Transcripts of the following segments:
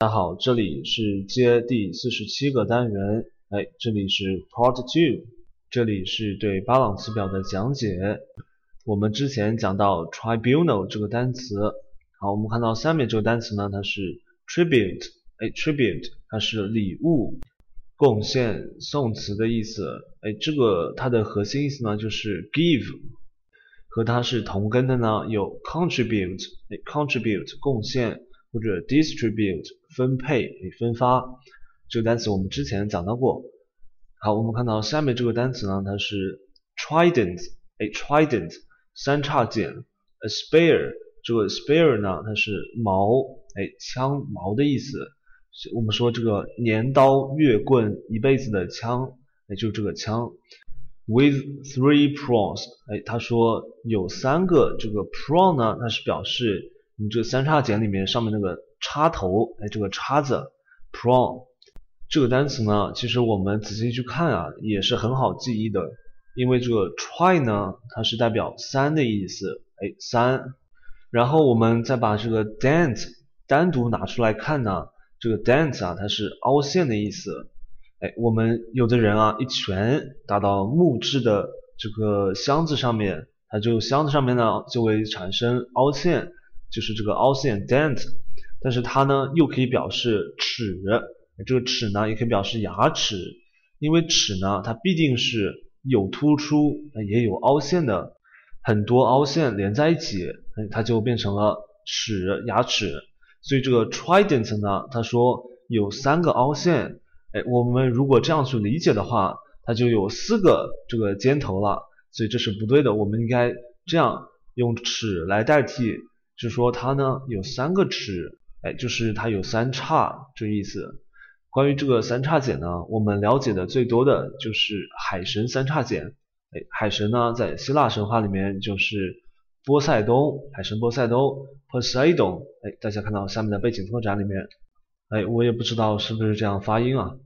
大家好，这里是接第四十七个单元，哎，这里是 Part Two，这里是对巴朗词表的讲解。我们之前讲到 tribunal 这个单词，好，我们看到下面这个单词呢，它是 tribute，哎，tribute 它是礼物、贡献、送词的意思，哎，这个它的核心意思呢就是 give，和它是同根的呢有 contribute，哎，contribute 贡献。或者 distribute 分配分发这个单词我们之前讲到过。好，我们看到下面这个单词呢，它是 trident，哎，trident 三叉戟，a spear 这个 spear 呢，它是矛，哎，枪矛的意思。我们说这个镰刀月棍一辈子的枪，哎，就是这个枪。with three prongs，哎，他说有三个这个 prong 呢，它是表示。你这三叉戟里面上面那个插头，哎，这个叉子，pron，这个单词呢，其实我们仔细去看啊，也是很好记忆的，因为这个 try 呢，它是代表三的意思，哎，三。然后我们再把这个 dent 单独拿出来看呢，这个 dent 啊，它是凹陷的意思，哎，我们有的人啊，一拳打到木质的这个箱子上面，它就箱子上面呢就会产生凹陷。就是这个凹陷 dent，但是它呢又可以表示齿，这个齿呢也可以表示牙齿，因为齿呢它必定是有突出也有凹陷的，很多凹陷连在一起，它就变成了齿牙齿。所以这个 trident 呢，他说有三个凹陷，哎，我们如果这样去理解的话，它就有四个这个尖头了，所以这是不对的，我们应该这样用齿来代替。是说它呢有三个齿，哎，就是它有三叉这意思。关于这个三叉戟呢，我们了解的最多的就是海神三叉戟。哎，海神呢在希腊神话里面就是波塞冬，海神波塞冬 Poseidon。哎，大家看到下面的背景拓展里面，哎，我也不知道是不是这样发音啊。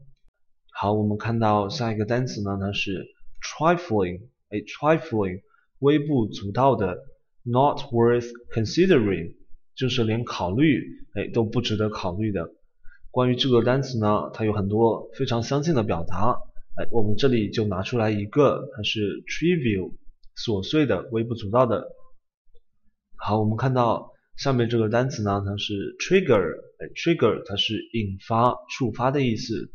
好，我们看到下一个单词呢，它是 trifling。哎，trifling，微不足道的。Not worth considering，就是连考虑，哎，都不值得考虑的。关于这个单词呢，它有很多非常相近的表达，哎，我们这里就拿出来一个，它是 trivial，琐碎的、微不足道的。好，我们看到下面这个单词呢，它是 trigger，哎，trigger 它是引发、触发的意思。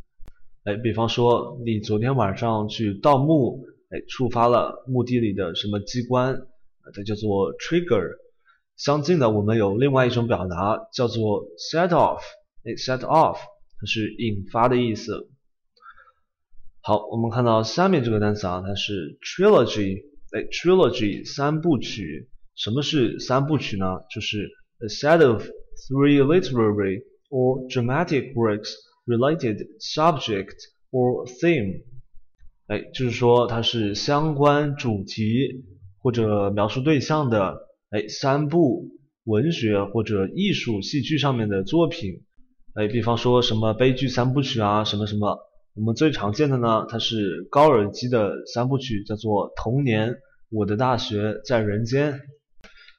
哎，比方说你昨天晚上去盗墓，哎，触发了墓地里的什么机关。它叫做 trigger，相近的我们有另外一种表达叫做 set off，哎，set off 它是引发的意思。好，我们看到下面这个单词啊，它是 trilogy，哎，trilogy 三部曲。什么是三部曲呢？就是 a set of three literary or dramatic works related subject or theme，哎，就是说它是相关主题。或者描述对象的，哎，三部文学或者艺术戏剧上面的作品，哎，比方说什么悲剧三部曲啊，什么什么，我们最常见的呢，它是高尔基的三部曲，叫做《童年》《我的大学》在人间，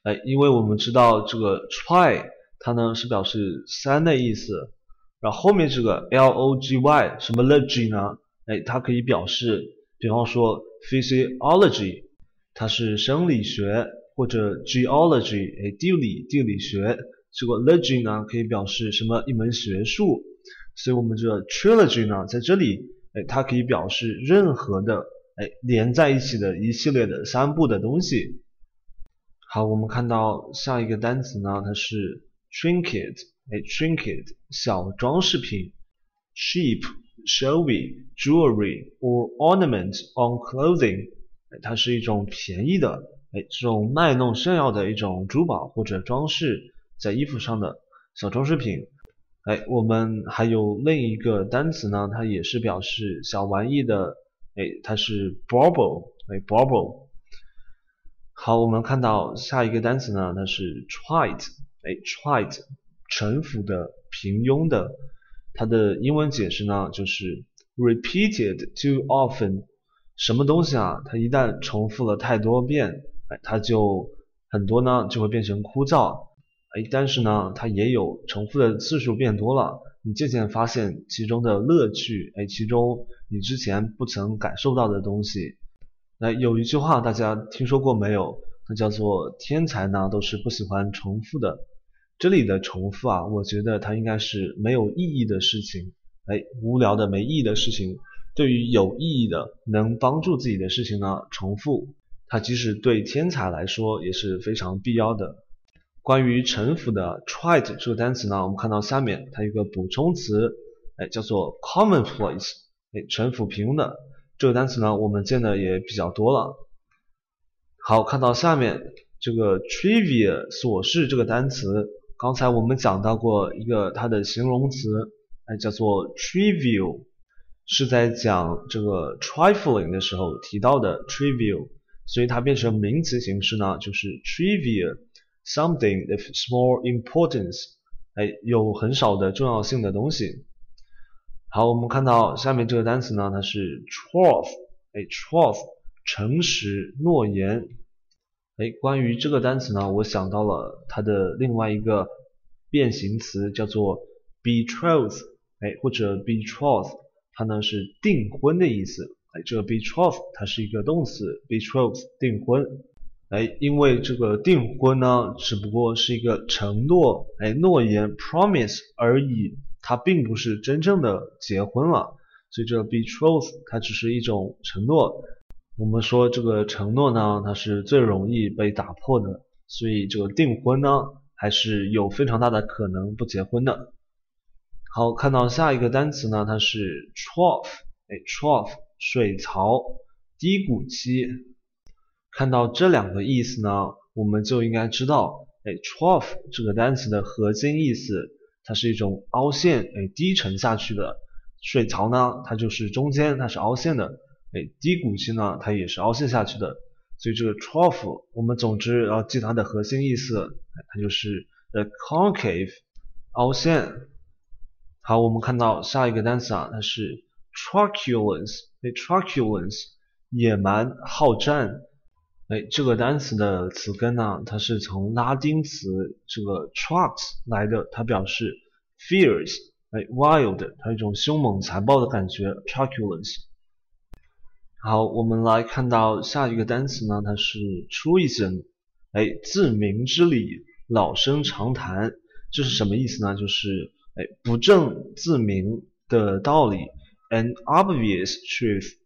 哎，因为我们知道这个 try 它呢是表示三的意思，然后后面这个 l o g y 什么 logy 呢？哎，它可以表示，比方说 physiology。它是生理学或者 geology，哎，地理地理学。这个 logy 呢，可以表示什么一门学术。所以我们这 trilogy 呢，在这里，哎，它可以表示任何的，哎，连在一起的一系列的三部的东西。好，我们看到下一个单词呢，它是 trinket，哎，trinket 小装饰品，cheap, showy, jewelry or ornament on clothing。它是一种便宜的，哎，这种卖弄炫耀的一种珠宝或者装饰在衣服上的小装饰品，哎，我们还有另一个单词呢，它也是表示小玩意的，哎，它是 bauble，哎，bauble。好，我们看到下一个单词呢，它是 trite，哎，trite，臣服的、平庸的，它的英文解释呢就是 repeated too often。什么东西啊？它一旦重复了太多遍，哎，它就很多呢，就会变成枯燥。哎，但是呢，它也有重复的次数变多了，你渐渐发现其中的乐趣，哎，其中你之前不曾感受到的东西。那有一句话大家听说过没有？那叫做天才呢都是不喜欢重复的。这里的重复啊，我觉得它应该是没有意义的事情，哎，无聊的没意义的事情。对于有意义的、能帮助自己的事情呢，重复它即使对天才来说也是非常必要的。关于臣服的 tried 这个单词呢，我们看到下面它有个补充词，哎，叫做 commonplace，哎，臣服平庸的这个单词呢，我们见的也比较多了。好，看到下面这个 trivia 琐事这个单词，刚才我们讲到过一个它的形容词，哎，叫做 trivial，是在讲这个 trifling 的时候提到的 trivial，所以它变成名词形式呢，就是 trivia。Something of small importance，哎，有很少的重要性的东西。好，我们看到下面这个单词呢，它是 truth，哎，truth，诚实、诺言。哎，关于这个单词呢，我想到了它的另外一个变形词，叫做 betroth，哎，或者 betroth，它呢是订婚的意思。哎，这个 betroth 它是一个动词，betroth 订婚。哎，因为这个订婚呢，只不过是一个承诺，哎，诺言 promise 而已，它并不是真正的结婚了。所以这 betroth 它只是一种承诺。我们说这个承诺呢，它是最容易被打破的，所以这个订婚呢，还是有非常大的可能不结婚的。好，看到下一个单词呢，它是 trough，哎，trough 水槽低谷期。看到这两个意思呢，我们就应该知道，哎，trough 这个单词的核心意思，它是一种凹陷，哎，低沉下去的。水槽呢，它就是中间，它是凹陷的，哎，低谷期呢，它也是凹陷下去的。所以这个 trough，我们总之要记它的核心意思，它就是 the concave，凹陷。好，我们看到下一个单词啊，它是 truculence，哎，truculence，野蛮好战。哎，这个单词的词根呢，它是从拉丁词这个 trux 来的，它表示 fierce，哎，wild，它一种凶猛残暴的感觉，truculence。好，我们来看到下一个单词呢，它是 truism，哎，自明之理，老生常谈，这是什么意思呢？就是哎，不证自明的道理，an obvious truth。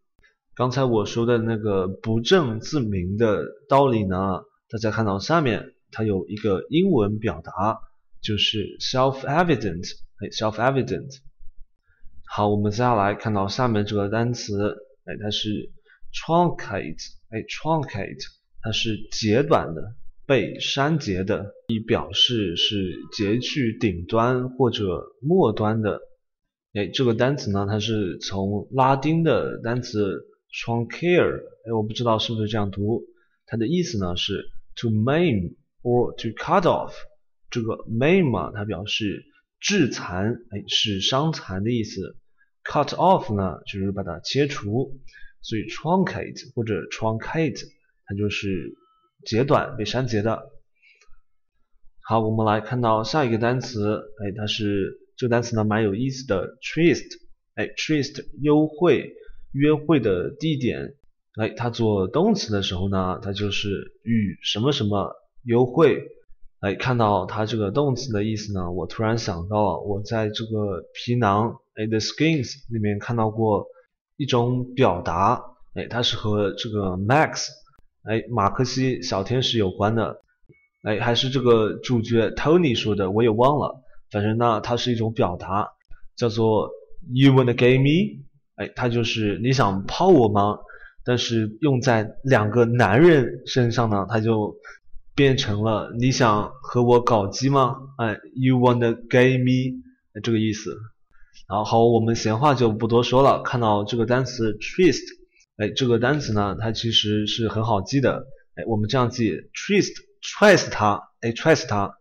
刚才我说的那个不证自明的道理呢，大家看到下面它有一个英文表达，就是 self-evident，哎，self-evident。好，我们接下来看到下面这个单词，哎，它是 truncate，哎，truncate，它是截短的，被删节的，以表示是截去顶端或者末端的。哎，这个单词呢，它是从拉丁的单词。truncate，哎，我不知道是不是这样读。它的意思呢是 to maim or to cut off。这个 maim 嘛，它表示致残，哎，是伤残的意思。cut off 呢，就是把它切除。所以 truncate 或者 truncate，它就是截短、被删节的。好，我们来看到下一个单词，哎，它是这个单词呢蛮有意思的，tryst，哎，tryst 优惠。约会的地点，哎，它做动词的时候呢，它就是与什么什么幽会。哎，看到它这个动词的意思呢，我突然想到了，我在这个皮囊，哎，The Skins 里面看到过一种表达，哎，它是和这个 Max，哎，马克西小天使有关的，哎，还是这个主角 Tony 说的，我也忘了，反正呢，它是一种表达，叫做 You wanna get me？哎，它就是你想泡我吗？但是用在两个男人身上呢，它就变成了你想和我搞基吗？哎，You wanna get me？这个意思。然后我们闲话就不多说了。看到这个单词 trist，哎，这个单词呢，它其实是很好记的。哎，我们这样记：trist，trust 他，哎，trust 他。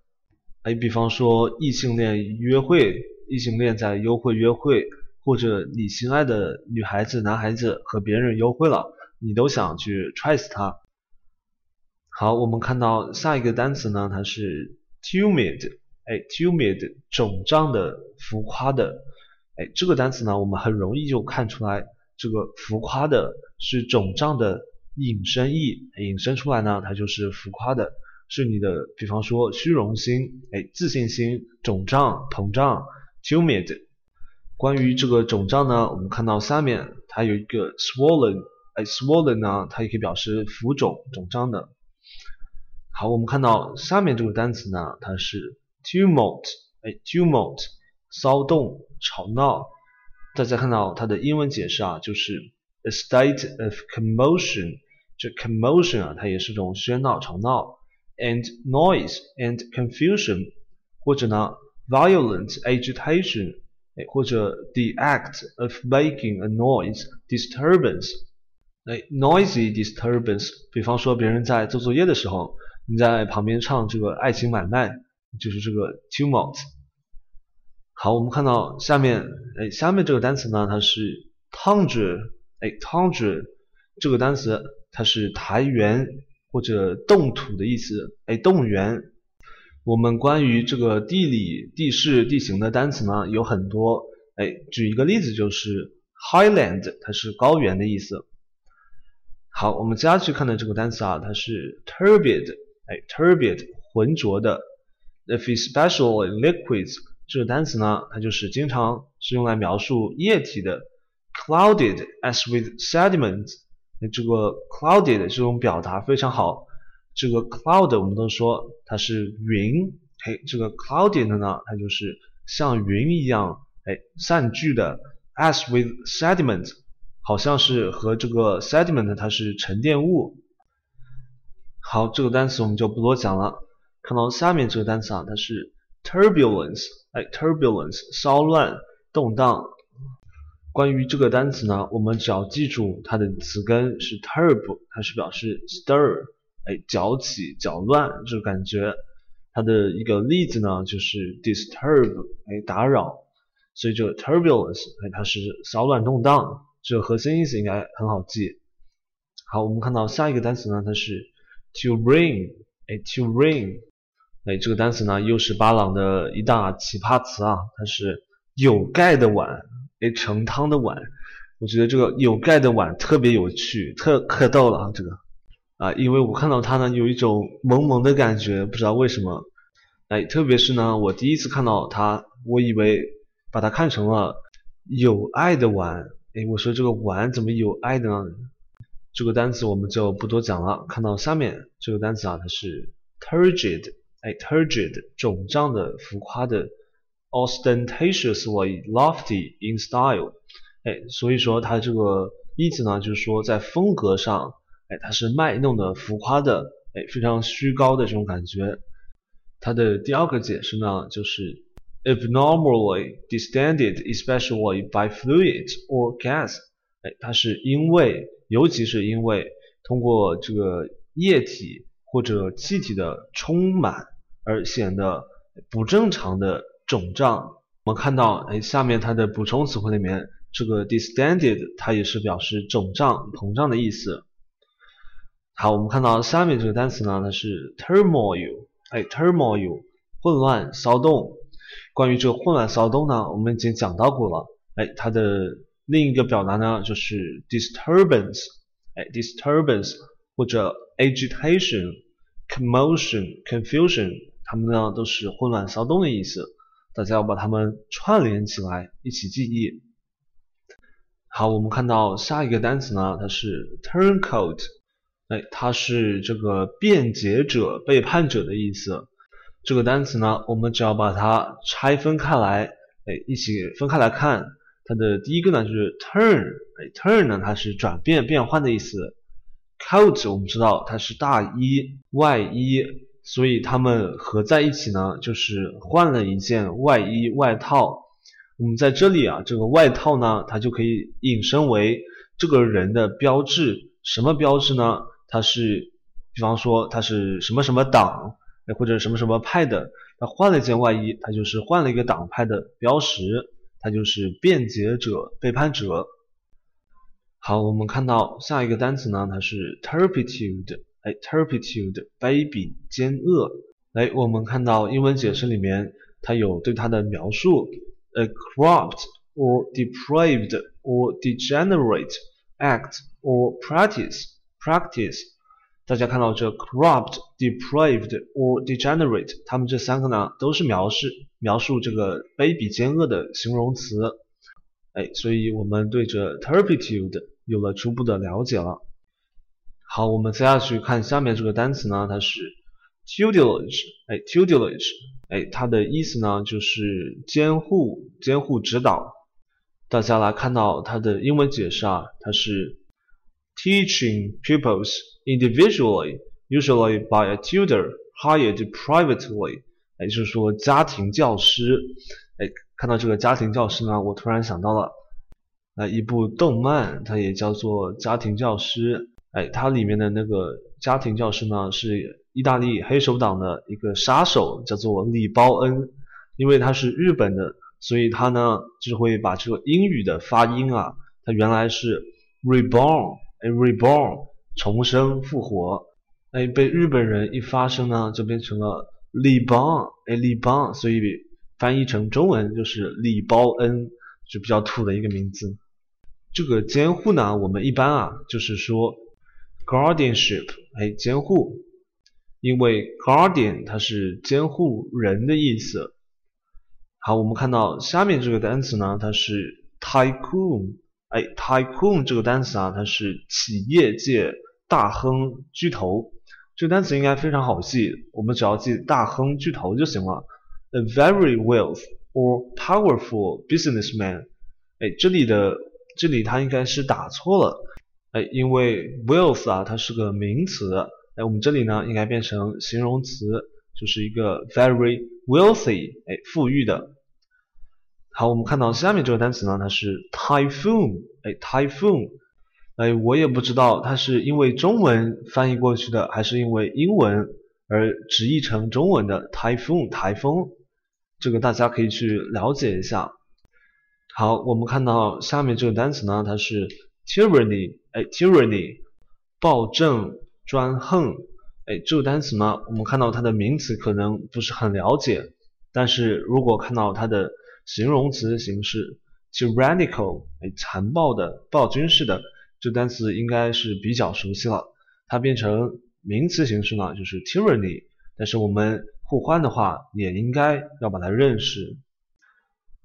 哎，比方说异性恋约会，异性恋在幽会约会。或者你心爱的女孩子、男孩子和别人幽会了，你都想去 trace 他。好，我们看到下一个单词呢，它是 timid，哎，tumid 肿胀的、浮夸的，哎，这个单词呢，我们很容易就看出来，这个浮夸的是肿胀的引申义，引申出来呢，它就是浮夸的，是你的，比方说虚荣心，哎，自信心肿胀、膨胀，tumid。关于这个肿胀呢，我们看到下面它有一个 swollen，哎，swollen 呢，它也可以表示浮肿、肿胀的。好，我们看到下面这个单词呢，它是 tumult，哎，tumult，骚动、吵闹。大家看到它的英文解释啊，就是 a state of commotion。这 commotion 啊，它也是种喧闹、吵闹 ，and noise and confusion，或者呢，violent agitation，哎，或者 the act of making a noise disturbance，哎，noisy disturbance。比方说别人在做作业的时候。你在旁边唱这个爱情买卖，就是这个 tumult。好，我们看到下面，哎，下面这个单词呢，它是 tundra，哎，tundra 这个单词它是台原 或者冻土的意思，哎，动物园。我们关于这个地理、地势、地形的单词呢有很多，哎，举一个例子就是 highland，它是高原的意思。好，我们接下去看的这个单词啊，它是 turbid。哎，turbid 浑浊的，if especially liquids 这个单词呢，它就是经常是用来描述液体的。clouded as with sediment，这个 clouded 这种表达非常好。这个 cloud 我们都说它是云，嘿，这个 clouded 呢，它就是像云一样，哎，散聚的。as with sediment，好像是和这个 sediment 它是沉淀物。好，这个单词我们就不多讲了。看到下面这个单词啊，它是 turbulence，哎，turbulence，骚乱、动荡。关于这个单词呢，我们只要记住它的词根是 turb，它是表示 stir，哎，搅起、搅乱这个感觉。它的一个例子呢，就是 disturb，哎，打扰。所以这个 turbulence，哎，它是骚乱、动荡。这个核心意思应该很好记。好，我们看到下一个单词呢，它是。To rain，哎，to rain，哎，这个单词呢又是巴朗的一大奇葩词啊，它是有盖的碗，哎，盛汤的碗。我觉得这个有盖的碗特别有趣，特可逗了啊，这个啊，因为我看到它呢有一种萌萌的感觉，不知道为什么。哎，特别是呢，我第一次看到它，我以为把它看成了有爱的碗，哎，我说这个碗怎么有爱的呢？这个单词我们就不多讲了。看到下面这个单词啊，它是 turgid，哎，turgid，肿胀的、浮夸的，ostentatiously lofty in style，哎，所以说它这个意思呢，就是说在风格上，哎，它是卖弄的、浮夸的，哎，非常虚高的这种感觉。它的第二个解释呢，就是 abnormally distended，especially by fluid or gas，哎，它是因为尤其是因为通过这个液体或者气体的充满而显得不正常的肿胀。我们看到，哎，下面它的补充词汇里面，这个 distended 它也是表示肿胀、膨胀的意思。好，我们看到下面这个单词呢，它是 turmoil，哎，turmoil，混乱、骚动。关于这个混乱、骚动呢，我们已经讲到过了，哎，它的。另一个表达呢，就是 disturbance，哎，disturbance 或者 agitation，commotion，confusion，它们呢都是混乱骚动的意思。大家要把它们串联起来，一起记忆。好，我们看到下一个单词呢，它是 turncoat，哎，它是这个辩解者、背叛者的意思。这个单词呢，我们只要把它拆分开来，哎，一起分开来看。它的第一个呢就是 turn，哎，turn 呢它是转变、变换的意思。coat 我们知道它是大衣、外衣，所以它们合在一起呢就是换了一件外衣、外套。我们在这里啊，这个外套呢它就可以引申为这个人的标志。什么标志呢？它是，比方说它是什么什么党，或者什么什么派的。他换了一件外衣，他就是换了一个党派的标识。它就是辩解者、背叛者。好，我们看到下一个单词呢，它是 turpitude，哎，turpitude，卑鄙、奸恶。哎，我们看到英文解释里面，它有对它的描述：a corrupt or depraved or degenerate act or practice practice。大家看到这 corrupt、depraved or degenerate，它们这三个呢，都是描述描述这个卑鄙奸恶的形容词。哎，所以我们对这 turpitude 有了初步的了解了。好，我们接下去看下面这个单词呢，它是 tutelage，哎，tutelage，哎，它的意思呢就是监护、监护指导。大家来看到它的英文解释啊，它是 teaching pupils individually, usually by a tutor hired privately，哎，就是说家庭教师。哎，看到这个家庭教师呢，我突然想到了，呃，一部动漫，它也叫做家庭教师。哎，它里面的那个家庭教师呢，是意大利黑手党的一个杀手，叫做里包恩。因为他是日本的，所以他呢就会把这个英语的发音啊，它原来是 reborn，哎，reborn，重生复活。哎，被日本人一发声呢，就变成了里邦，哎，里邦，所以翻译成中文就是里包恩，就比较土的一个名字。这个监护呢，我们一般啊，就是说。Guardianship，哎，监护，因为 guardian 它是监护人的意思。好，我们看到下面这个单词呢，它是 tycoon，哎，tycoon 这个单词啊，它是企业界大亨巨头。这个单词应该非常好记，我们只要记大亨巨头就行了。A very wealth or powerful businessman，哎，这里的这里它应该是打错了。哎，因为 wealth 啊，它是个名词，哎，我们这里呢应该变成形容词，就是一个 very wealthy，哎，富裕的。好，我们看到下面这个单词呢，它是 typhoon，哎，typhoon，哎，我也不知道它是因为中文翻译过去的，还是因为英文而直译成中文的 typhoon，台风，这个大家可以去了解一下。好，我们看到下面这个单词呢，它是 tyranny。哎，tyranny，暴政、专横，哎，这个单词呢，我们看到它的名词可能不是很了解，但是如果看到它的形容词形式，tyrannical，哎，残暴的、暴君式的，这个单词应该是比较熟悉了。它变成名词形式呢，就是 tyranny，但是我们互换的话，也应该要把它认识。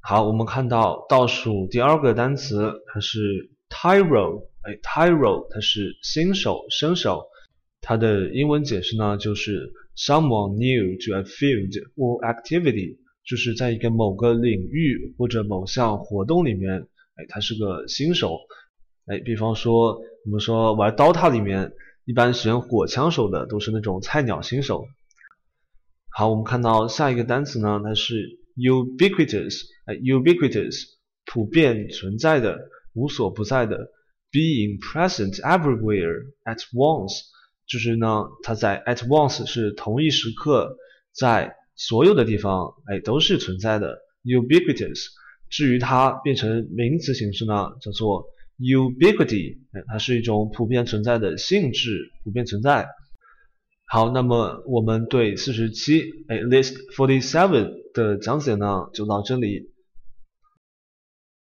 好，我们看到倒数第二个单词，它是 tyro。哎，tyro 它是新手、生手，它的英文解释呢就是 someone new to a field or activity，就是在一个某个领域或者某项活动里面，哎，他是个新手。哎，比方说我们说玩 DOTA 里面，一般选火枪手的都是那种菜鸟新手。好，我们看到下一个单词呢，它是 ubiquitous，哎，ubiquitous 普遍存在的、无所不在的。Being present everywhere at once，就是呢，它在 at once 是同一时刻，在所有的地方，哎，都是存在的。Ubiquitous，至于它变成名词形式呢，叫做 ubiquity，哎，它是一种普遍存在的性质，普遍存在。好，那么我们对四十七，哎，list forty seven 的讲解呢，就到这里。